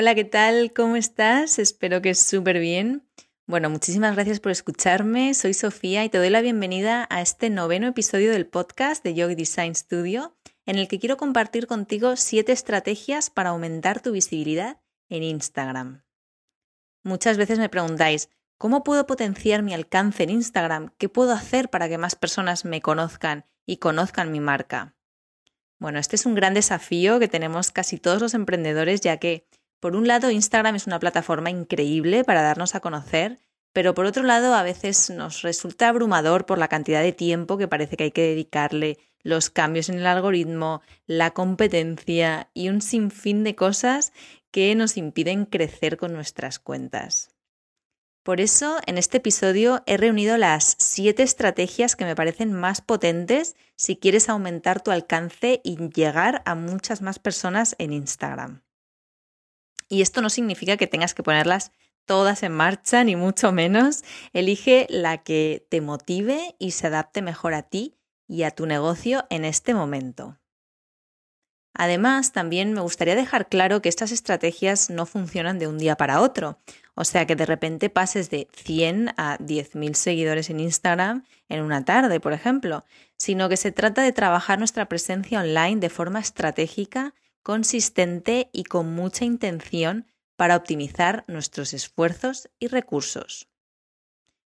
Hola, ¿qué tal? ¿Cómo estás? Espero que súper bien. Bueno, muchísimas gracias por escucharme. Soy Sofía y te doy la bienvenida a este noveno episodio del podcast de Yogi Design Studio, en el que quiero compartir contigo siete estrategias para aumentar tu visibilidad en Instagram. Muchas veces me preguntáis, ¿cómo puedo potenciar mi alcance en Instagram? ¿Qué puedo hacer para que más personas me conozcan y conozcan mi marca? Bueno, este es un gran desafío que tenemos casi todos los emprendedores, ya que por un lado, Instagram es una plataforma increíble para darnos a conocer, pero por otro lado, a veces nos resulta abrumador por la cantidad de tiempo que parece que hay que dedicarle, los cambios en el algoritmo, la competencia y un sinfín de cosas que nos impiden crecer con nuestras cuentas. Por eso, en este episodio he reunido las siete estrategias que me parecen más potentes si quieres aumentar tu alcance y llegar a muchas más personas en Instagram. Y esto no significa que tengas que ponerlas todas en marcha, ni mucho menos. Elige la que te motive y se adapte mejor a ti y a tu negocio en este momento. Además, también me gustaría dejar claro que estas estrategias no funcionan de un día para otro. O sea, que de repente pases de 100 a 10.000 seguidores en Instagram en una tarde, por ejemplo, sino que se trata de trabajar nuestra presencia online de forma estratégica consistente y con mucha intención para optimizar nuestros esfuerzos y recursos.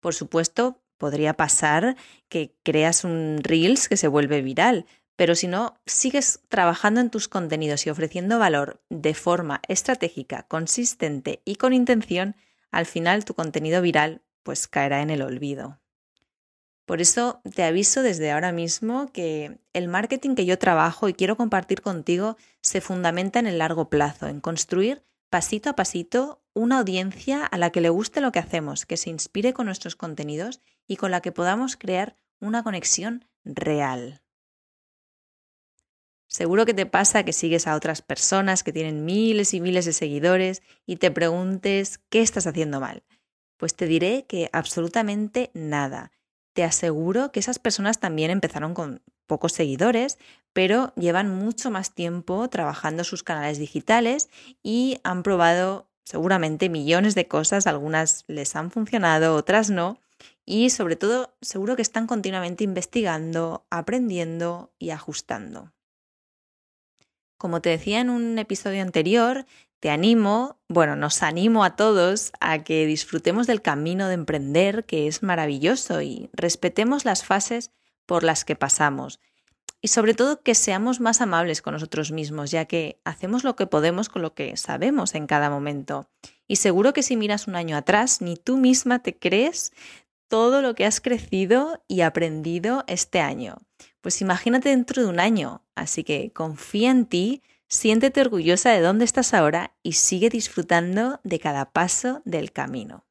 Por supuesto, podría pasar que creas un Reels que se vuelve viral, pero si no sigues trabajando en tus contenidos y ofreciendo valor de forma estratégica, consistente y con intención, al final tu contenido viral pues caerá en el olvido. Por eso te aviso desde ahora mismo que el marketing que yo trabajo y quiero compartir contigo se fundamenta en el largo plazo, en construir pasito a pasito una audiencia a la que le guste lo que hacemos, que se inspire con nuestros contenidos y con la que podamos crear una conexión real. Seguro que te pasa que sigues a otras personas que tienen miles y miles de seguidores y te preguntes qué estás haciendo mal. Pues te diré que absolutamente nada te aseguro que esas personas también empezaron con pocos seguidores, pero llevan mucho más tiempo trabajando sus canales digitales y han probado seguramente millones de cosas, algunas les han funcionado, otras no, y sobre todo seguro que están continuamente investigando, aprendiendo y ajustando. Como te decía en un episodio anterior, te animo, bueno, nos animo a todos a que disfrutemos del camino de emprender, que es maravilloso, y respetemos las fases por las que pasamos. Y sobre todo que seamos más amables con nosotros mismos, ya que hacemos lo que podemos con lo que sabemos en cada momento. Y seguro que si miras un año atrás, ni tú misma te crees todo lo que has crecido y aprendido este año. Pues imagínate dentro de un año, así que confía en ti, Siéntete orgullosa de dónde estás ahora y sigue disfrutando de cada paso del camino.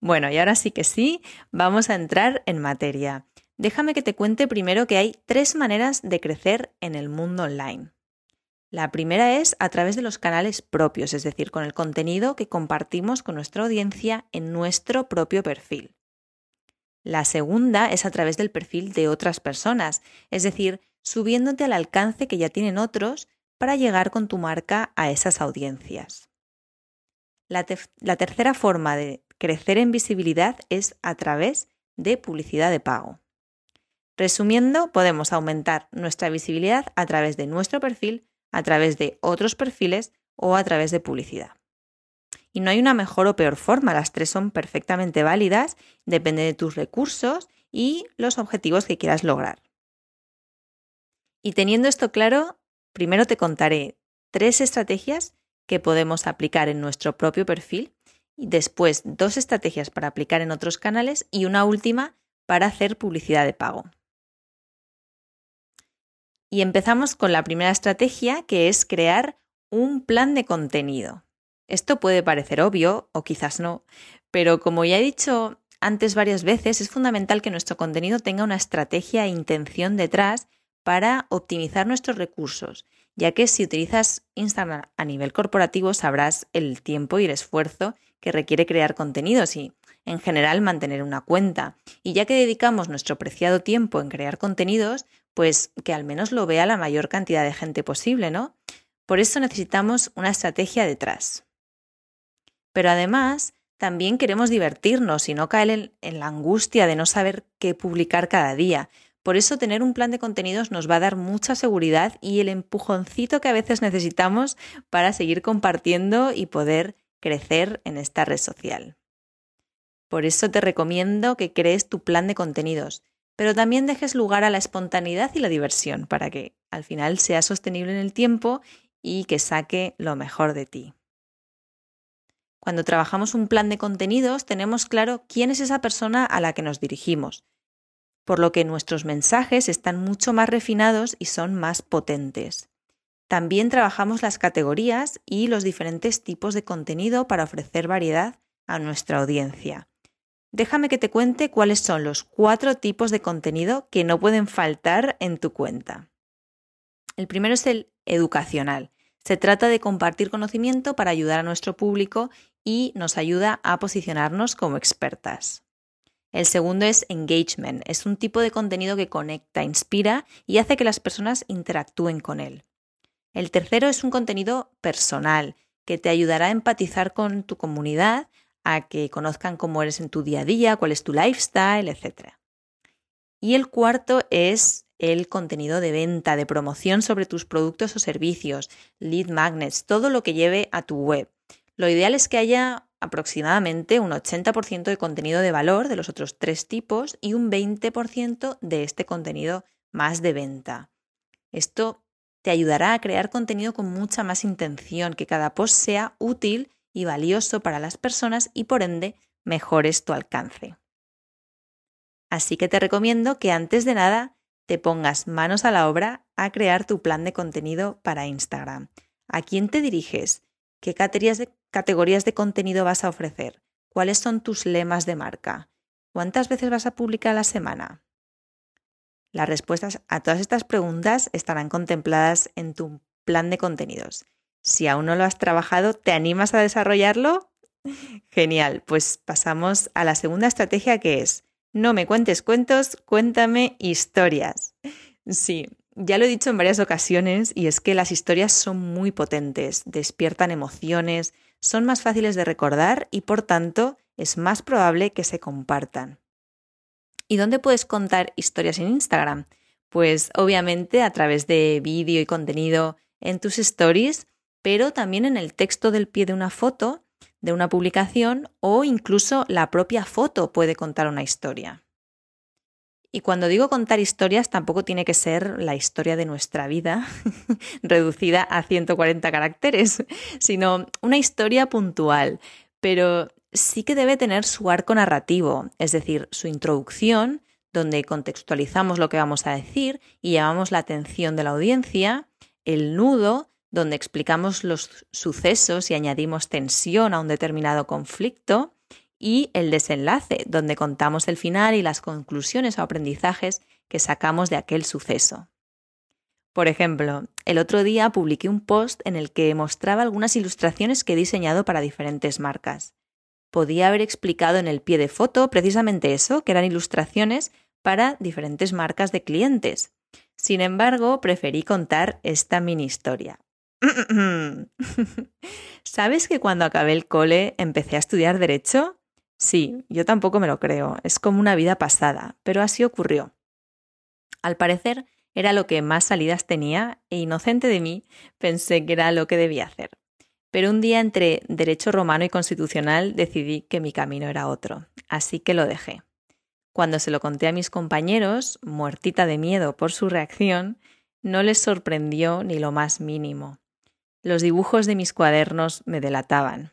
Bueno, y ahora sí que sí, vamos a entrar en materia. Déjame que te cuente primero que hay tres maneras de crecer en el mundo online. La primera es a través de los canales propios, es decir, con el contenido que compartimos con nuestra audiencia en nuestro propio perfil. La segunda es a través del perfil de otras personas, es decir, subiéndote al alcance que ya tienen otros para llegar con tu marca a esas audiencias. La, tercera forma de crecer en visibilidad es a través de publicidad de pago. Resumiendo, podemos aumentar nuestra visibilidad a través de nuestro perfil, a través de otros perfiles o a través de publicidad. Y no hay una mejor o peor forma, las tres son perfectamente válidas, depende de tus recursos y los objetivos que quieras lograr. Y teniendo esto claro, primero te contaré tres estrategias que podemos aplicar en nuestro propio perfil y después dos estrategias para aplicar en otros canales y una última para hacer publicidad de pago. Y empezamos con la primera estrategia que es crear un plan de contenido. Esto puede parecer obvio o quizás no, pero como ya he dicho antes varias veces, es fundamental que nuestro contenido tenga una estrategia e intención detrás para optimizar nuestros recursos, ya que si utilizas Instagram a nivel corporativo sabrás el tiempo y el esfuerzo que requiere crear contenidos y en general mantener una cuenta. Y ya que dedicamos nuestro preciado tiempo en crear contenidos, pues que al menos lo vea la mayor cantidad de gente posible, ¿no? Por eso necesitamos una estrategia detrás. Pero además, también queremos divertirnos y no caer en, la angustia de no saber qué publicar cada día. Por eso tener un plan de contenidos nos va a dar mucha seguridad y el empujoncito que a veces necesitamos para seguir compartiendo y poder crecer en esta red social. Por eso te recomiendo que crees tu plan de contenidos, pero también dejes lugar a la espontaneidad y la diversión para que al final sea sostenible en el tiempo y que saque lo mejor de ti. Cuando trabajamos un plan de contenidos tenemos claro quién es esa persona a la que nos dirigimos, por lo que nuestros mensajes están mucho más refinados y son más potentes. También trabajamos las categorías y los diferentes tipos de contenido para ofrecer variedad a nuestra audiencia. Déjame que te cuente cuáles son los cuatro tipos de contenido que no pueden faltar en tu cuenta. El primero es el educacional. Se trata de compartir conocimiento para ayudar a nuestro público y nos ayuda a posicionarnos como expertas. El segundo es engagement. Es un tipo de contenido que conecta, inspira y hace que las personas interactúen con él. El tercero es un contenido personal que te ayudará a empatizar con tu comunidad, a que conozcan cómo eres en tu día a día, cuál es tu lifestyle, etc. Y el cuarto es el contenido de venta, de promoción sobre tus productos o servicios, lead magnets, todo lo que lleve a tu web. Lo ideal es que haya aproximadamente un 80% de contenido de valor de los otros tres tipos y un 20% de este contenido más de venta. Esto te ayudará a crear contenido con mucha más intención, que cada post sea útil y valioso para las personas y por ende mejores tu alcance. Así que te recomiendo que antes de nada te pongas manos a la obra a crear tu plan de contenido para Instagram. ¿A quién te diriges? ¿Qué categorías de, contenido vas a ofrecer? ¿Cuáles son tus lemas de marca? ¿Cuántas veces vas a publicar a la semana? Las respuestas a todas estas preguntas estarán contempladas en tu plan de contenidos. Si aún no lo has trabajado, ¿te animas a desarrollarlo? Genial, pues pasamos a la segunda estrategia que es no me cuentes cuentos, cuéntame historias. Sí, ya lo he dicho en varias ocasiones y es que las historias son muy potentes, despiertan emociones, son más fáciles de recordar y por tanto es más probable que se compartan. ¿Y dónde puedes contar historias en Instagram? Pues obviamente a través de vídeo y contenido en tus stories, pero también en el texto del pie de una foto de una publicación o incluso la propia foto puede contar una historia. Y cuando digo contar historias, tampoco tiene que ser la historia de nuestra vida, reducida a 140 caracteres, sino una historia puntual, pero sí que debe tener su arco narrativo, es decir, su introducción, donde contextualizamos lo que vamos a decir y llamamos la atención de la audiencia, el nudo, donde explicamos los sucesos y añadimos tensión a un determinado conflicto, y el desenlace, donde contamos el final y las conclusiones o aprendizajes que sacamos de aquel suceso. Por ejemplo, el otro día publiqué un post en el que mostraba algunas ilustraciones que he diseñado para diferentes marcas. Podía haber explicado en el pie de foto precisamente eso, que eran ilustraciones para diferentes marcas de clientes. Sin embargo, preferí contar esta mini historia. ¿Sabes que cuando acabé el cole empecé a estudiar derecho? Sí, yo tampoco me lo creo, es como una vida pasada, pero así ocurrió. Al parecer era lo que más salidas tenía e inocente de mí pensé que era lo que debía hacer. Pero un día entre derecho romano y constitucional decidí que mi camino era otro, así que lo dejé. Cuando se lo conté a mis compañeros, muertita de miedo por su reacción, no les sorprendió ni lo más mínimo. Los dibujos de mis cuadernos me delataban.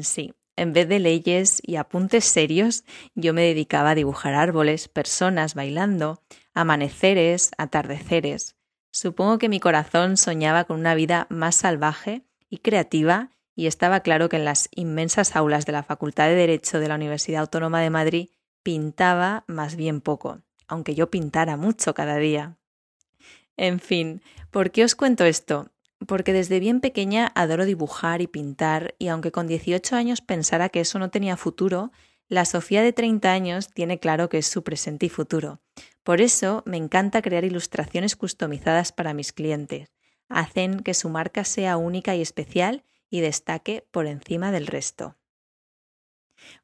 Sí, en vez de leyes y apuntes serios, yo me dedicaba a dibujar árboles, personas bailando, amaneceres, atardeceres. Supongo que mi corazón soñaba con una vida más salvaje y creativa y estaba claro que en las inmensas aulas de la Facultad de Derecho de la Universidad Autónoma de Madrid pintaba más bien poco, aunque yo pintara mucho cada día. En fin, ¿por qué os cuento esto? Porque desde bien pequeña adoro dibujar y pintar y aunque con 18 años pensara que eso no tenía futuro, la Sofía de 30 años tiene claro que es su presente y futuro. Por eso me encanta crear ilustraciones customizadas para mis clientes. hacen que su marca sea única y especial y destaque por encima del resto.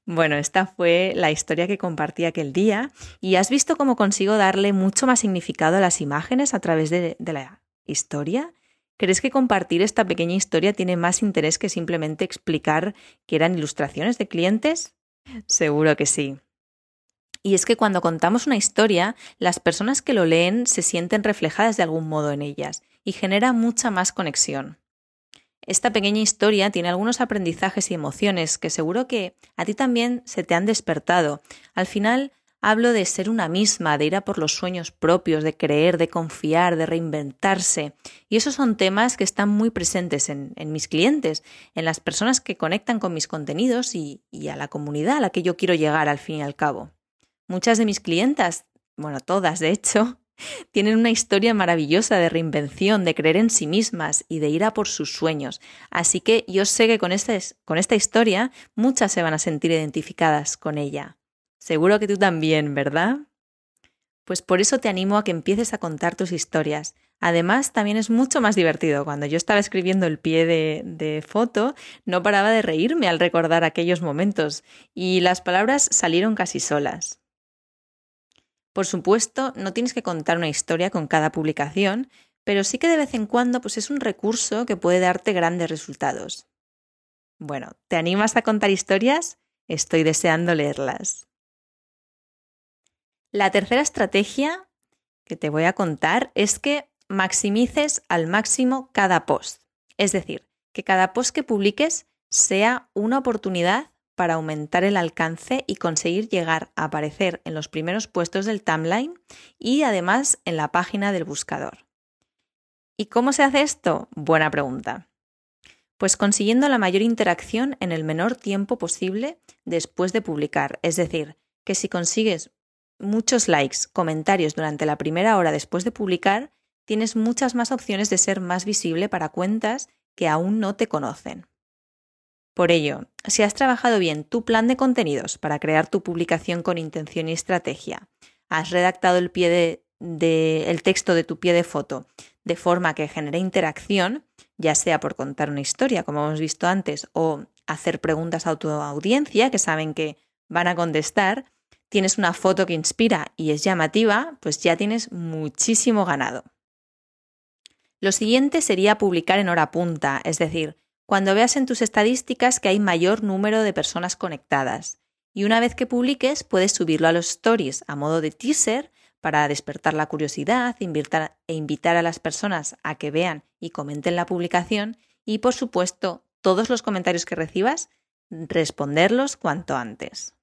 Bueno, esta fue la historia que compartí aquel día y has visto cómo consigo darle mucho más significado a las imágenes a través de, de la historia. ¿Crees que compartir esta pequeña historia tiene más interés que simplemente explicar que eran ilustraciones de clientes? Seguro que sí. Y es que cuando contamos una historia, las personas que lo leen se sienten reflejadas de algún modo en ellas y genera mucha más conexión. Esta pequeña historia tiene algunos aprendizajes y emociones que seguro que a ti también se te han despertado. Al final, hablo de ser una misma, de ir a por los sueños propios, de creer, de confiar, de reinventarse. Y esos son temas que están muy presentes en, mis clientes, en las personas que conectan con mis contenidos y, a la comunidad a la que yo quiero llegar al fin y al cabo. Muchas de mis clientas, bueno, todas de hecho, tienen una historia maravillosa de reinvención, de creer en sí mismas y de ir a por sus sueños. Así que yo sé que con, este, con esta historia muchas se van a sentir identificadas con ella. Seguro que tú también, ¿verdad? Pues por eso te animo a que empieces a contar tus historias. Además, también es mucho más divertido. Cuando yo estaba escribiendo el pie de, foto, no paraba de reírme al recordar aquellos momentos y las palabras salieron casi solas. Por supuesto, no tienes que contar una historia con cada publicación, pero sí que de vez en cuando pues es un recurso que puede darte grandes resultados. Bueno, ¿te animas a contar historias? Estoy deseando leerlas. La tercera estrategia que te voy a contar es que maximices al máximo cada post. Es decir, que cada post que publiques sea una oportunidad para aumentar el alcance y conseguir llegar a aparecer en los primeros puestos del timeline y además en la página del buscador. ¿Y cómo se hace esto? Buena pregunta. Pues consiguiendo la mayor interacción en el menor tiempo posible después de publicar. Es decir, que si consigues muchos likes, comentarios durante la primera hora después de publicar, tienes muchas más opciones de ser más visible para cuentas que aún no te conocen. Por ello, si has trabajado bien tu plan de contenidos para crear tu publicación con intención y estrategia, has redactado el, pie de, el texto de tu pie de foto de forma que genere interacción, ya sea por contar una historia, como hemos visto antes, o hacer preguntas a tu audiencia que saben que van a contestar, tienes una foto que inspira y es llamativa, pues ya tienes muchísimo ganado. Lo siguiente sería publicar en hora punta, es decir, cuando veas en tus estadísticas que hay mayor número de personas conectadas. Y una vez que publiques, puedes subirlo a los stories a modo de teaser para despertar la curiosidad e invitar a las personas a que vean y comenten la publicación. Y por supuesto, todos los comentarios que recibas, responderlos cuanto antes.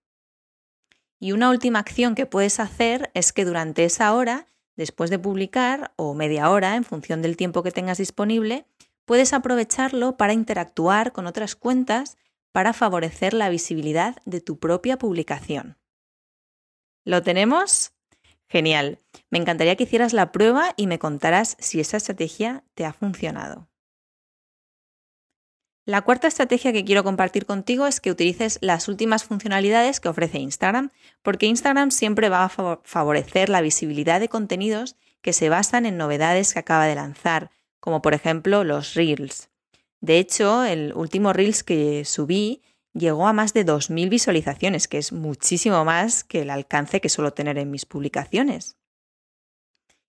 Y una última acción que puedes hacer es que durante esa hora, después de publicar, o media hora, en función del tiempo que tengas disponible, puedes aprovecharlo para interactuar con otras cuentas para favorecer la visibilidad de tu propia publicación. ¿Lo tenemos? Genial. Me encantaría que hicieras la prueba y me contaras si esa estrategia te ha funcionado. La cuarta estrategia que quiero compartir contigo es que utilices las últimas funcionalidades que ofrece Instagram, porque Instagram siempre va a favorecer la visibilidad de contenidos que se basan en novedades que acaba de lanzar, como por ejemplo los Reels. De hecho, el último Reels que subí llegó a más de 2.000 visualizaciones, que es muchísimo más que el alcance que suelo tener en mis publicaciones.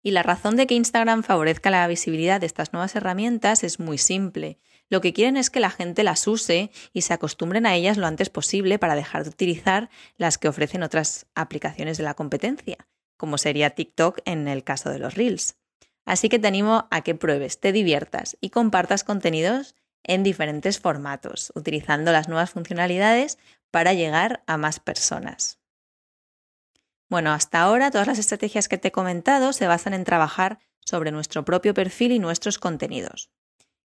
Y la razón de que Instagram favorezca la visibilidad de estas nuevas herramientas es muy simple. Lo que quieren es que la gente las use y se acostumbren a ellas lo antes posible para dejar de utilizar las que ofrecen otras aplicaciones de la competencia, como sería TikTok en el caso de los Reels. Así que te animo a que pruebes, te diviertas y compartas contenidos en diferentes formatos, utilizando las nuevas funcionalidades para llegar a más personas. Bueno, hasta ahora todas las estrategias que te he comentado se basan en trabajar sobre nuestro propio perfil y nuestros contenidos.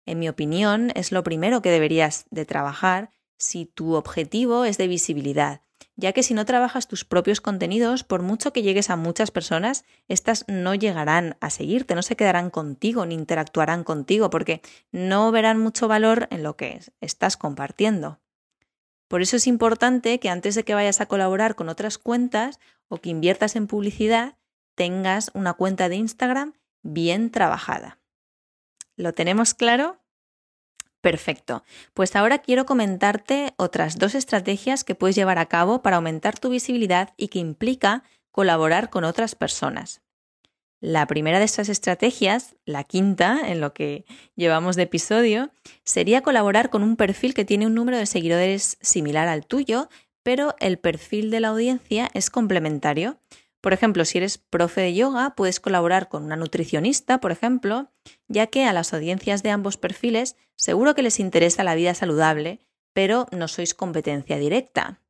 En mi opinión, es lo primero que deberías de trabajar si tu objetivo es de visibilidad ya que si no trabajas tus propios contenidos, por mucho que llegues a muchas personas, estas no llegarán a seguirte, no se quedarán contigo ni interactuarán contigo, porque no verán mucho valor en lo que estás compartiendo. Por eso es importante que antes de que vayas a colaborar con otras cuentas o que inviertas en publicidad, tengas una cuenta de Instagram bien trabajada. ¿Lo tenemos claro? Perfecto. Pues ahora quiero comentarte otras dos estrategias que puedes llevar a cabo para aumentar tu visibilidad y que implica colaborar con otras personas. La primera de estas estrategias, la quinta en lo que llevamos de episodio, sería colaborar con un perfil que tiene un número de seguidores similar al tuyo, pero el perfil de la audiencia es complementario. Por ejemplo, si eres profe de yoga, puedes colaborar con una nutricionista, por ejemplo, ya que a las audiencias de ambos perfiles seguro que les interesa la vida saludable, pero no sois competencia directa.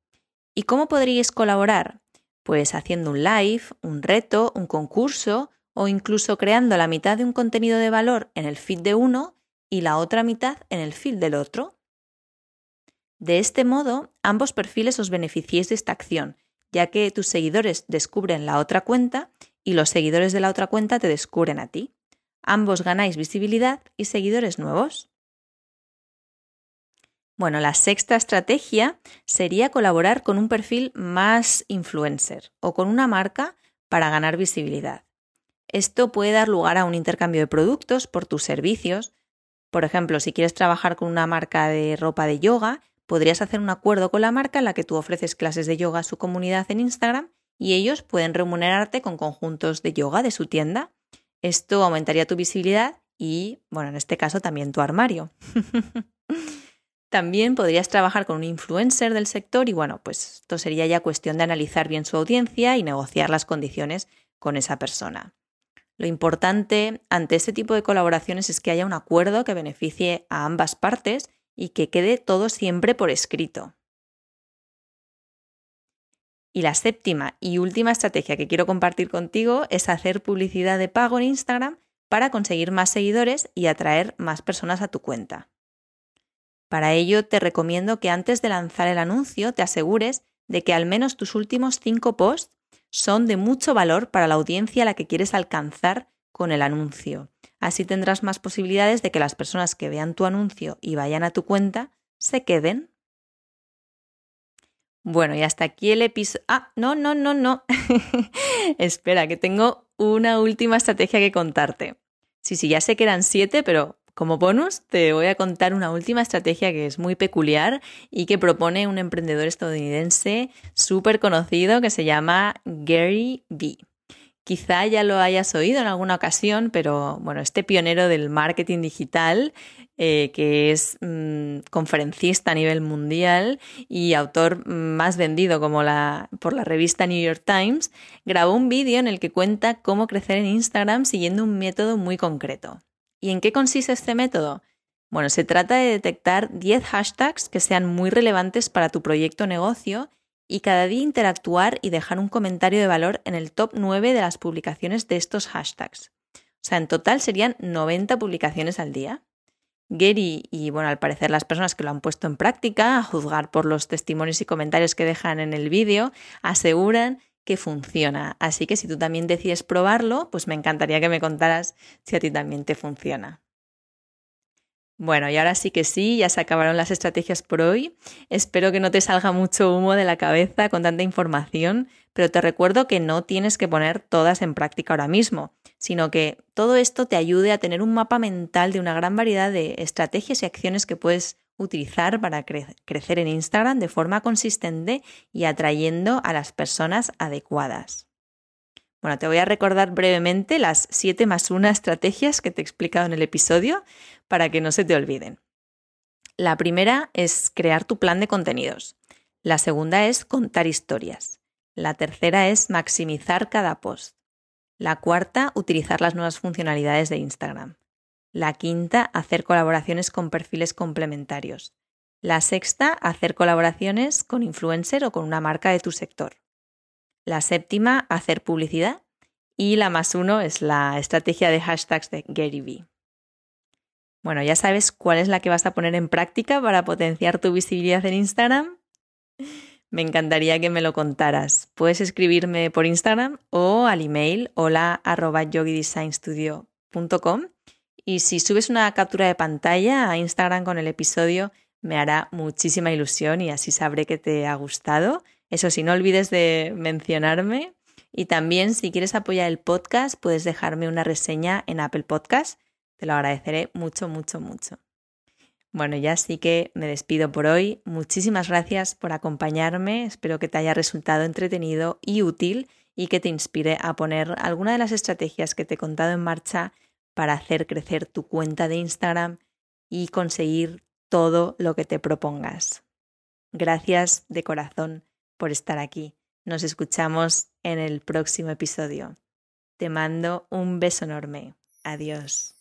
¿Y cómo podríais colaborar? Pues haciendo un live, un reto, un concurso o incluso creando la mitad de un contenido de valor en el feed de uno y la otra mitad en el feed del otro. De este modo, ambos perfiles os beneficiéis de esta acción, ya que tus seguidores descubren la otra cuenta y los seguidores de la otra cuenta te descubren a ti. Ambos ganáis visibilidad y seguidores nuevos. Bueno, la sexta estrategia sería colaborar con un perfil más influencer o con una marca para ganar visibilidad. Esto puede dar lugar a un intercambio de productos por tus servicios. Por ejemplo, si quieres trabajar con una marca de ropa de yoga, podrías hacer un acuerdo con la marca en la que tú ofreces clases de yoga a su comunidad en Instagram y ellos pueden remunerarte con conjuntos de yoga de su tienda. Esto aumentaría tu visibilidad y, bueno, en este caso también tu armario. También podrías trabajar con un influencer del sector y bueno, pues esto sería ya cuestión de analizar bien su audiencia y negociar las condiciones con esa persona. Lo importante ante este tipo de colaboraciones es que haya un acuerdo que beneficie a ambas partes y que quede todo siempre por escrito. Y la séptima y última estrategia que quiero compartir contigo es hacer publicidad de pago en Instagram para conseguir más seguidores y atraer más personas a tu cuenta. Para ello te recomiendo que antes de lanzar el anuncio te asegures de que al menos tus últimos cinco posts son de mucho valor para la audiencia a la que quieres alcanzar con el anuncio. Así tendrás más posibilidades de que las personas que vean tu anuncio y vayan a tu cuenta se queden. Bueno, y hasta aquí el episodio... Ah, no, no, no, no. Espera, que tengo una última estrategia que contarte. Sí, sí, ya sé que eran siete, pero como bonus, te voy a contar una última estrategia que es muy peculiar y que propone un emprendedor estadounidense súper conocido que se llama Gary Vee. Quizá ya lo hayas oído en alguna ocasión, pero bueno, este pionero del marketing digital, eh, que es mm, conferencista a nivel mundial y autor más vendido como la, por la revista New York Times, grabó un vídeo en el que cuenta cómo crecer en Instagram siguiendo un método muy concreto. ¿Y en qué consiste este método? Bueno, se trata de detectar 10 hashtags que sean muy relevantes para tu proyecto negocio y cada día interactuar y dejar un comentario de valor en el top 9 de las publicaciones de estos hashtags. O sea, en total serían 90 publicaciones al día. Gary y, bueno, al parecer las personas que lo han puesto en práctica, a juzgar por los testimonios y comentarios que dejan en el vídeo, aseguran que funciona. Así que si tú también decides probarlo, pues me encantaría que me contaras si a ti también te funciona. Bueno, y ahora sí que sí, ya se acabaron las estrategias por hoy. Espero que no te salga mucho humo de la cabeza con tanta información, pero te recuerdo que no tienes que poner todas en práctica ahora mismo, sino que todo esto te ayude a tener un mapa mental de una gran variedad de estrategias y acciones que puedes utilizar para crecer en Instagram de forma consistente y atrayendo a las personas adecuadas. Bueno, te voy a recordar brevemente las 7 más 1 estrategias que te he explicado en el episodio para que no se te olviden. La primera es crear tu plan de contenidos. La segunda es contar historias. La tercera es maximizar cada post. La cuarta, utilizar las nuevas funcionalidades de Instagram. La quinta, hacer colaboraciones con perfiles complementarios. La sexta, hacer colaboraciones con influencer o con una marca de tu sector. La séptima, hacer publicidad. Y la más uno es la estrategia de hashtags de Gary Vee. Bueno, ya sabes cuál es la que vas a poner en práctica para potenciar tu visibilidad en Instagram. Me encantaría que me lo contaras. Puedes escribirme por Instagram o al email hola y si subes una captura de pantalla a Instagram con el episodio, me hará muchísima ilusión y así sabré que te ha gustado. Eso sí, no olvides de mencionarme. Y también, si quieres apoyar el podcast, puedes dejarme una reseña en Apple Podcast. Te lo agradeceré mucho, mucho, mucho. Bueno, ya sí que me despido por hoy. Muchísimas gracias por acompañarme. Espero que te haya resultado entretenido y útil y que te inspire a poner alguna de las estrategias que te he contado en marcha para hacer crecer tu cuenta de Instagram y conseguir todo lo que te propongas. Gracias de corazón por estar aquí. Nos escuchamos en el próximo episodio. Te mando un beso enorme. Adiós.